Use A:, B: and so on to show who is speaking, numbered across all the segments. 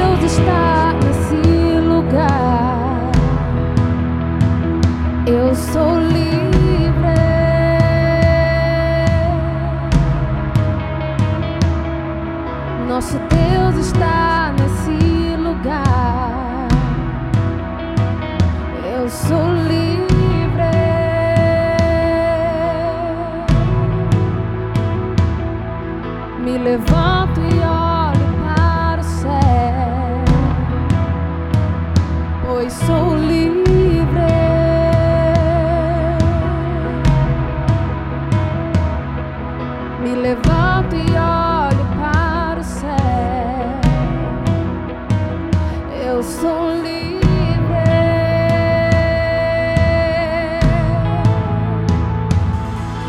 A: Deus está nesse lugar. Eu sou livre. Nosso Deus está. eu sou livre.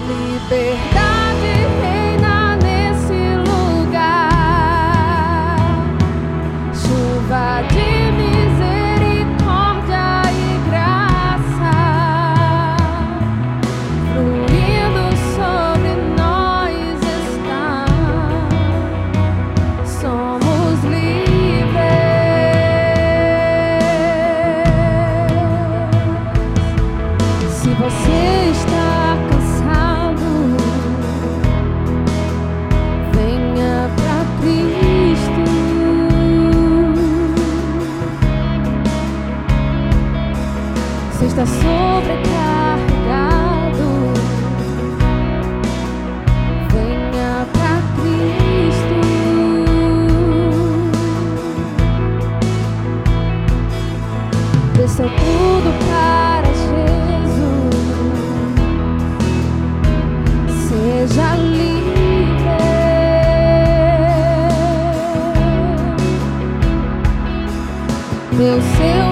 A: Liberdade reina nesse lugar. Chuva seu tudo para Jesus. Seja livre, meu Senhor.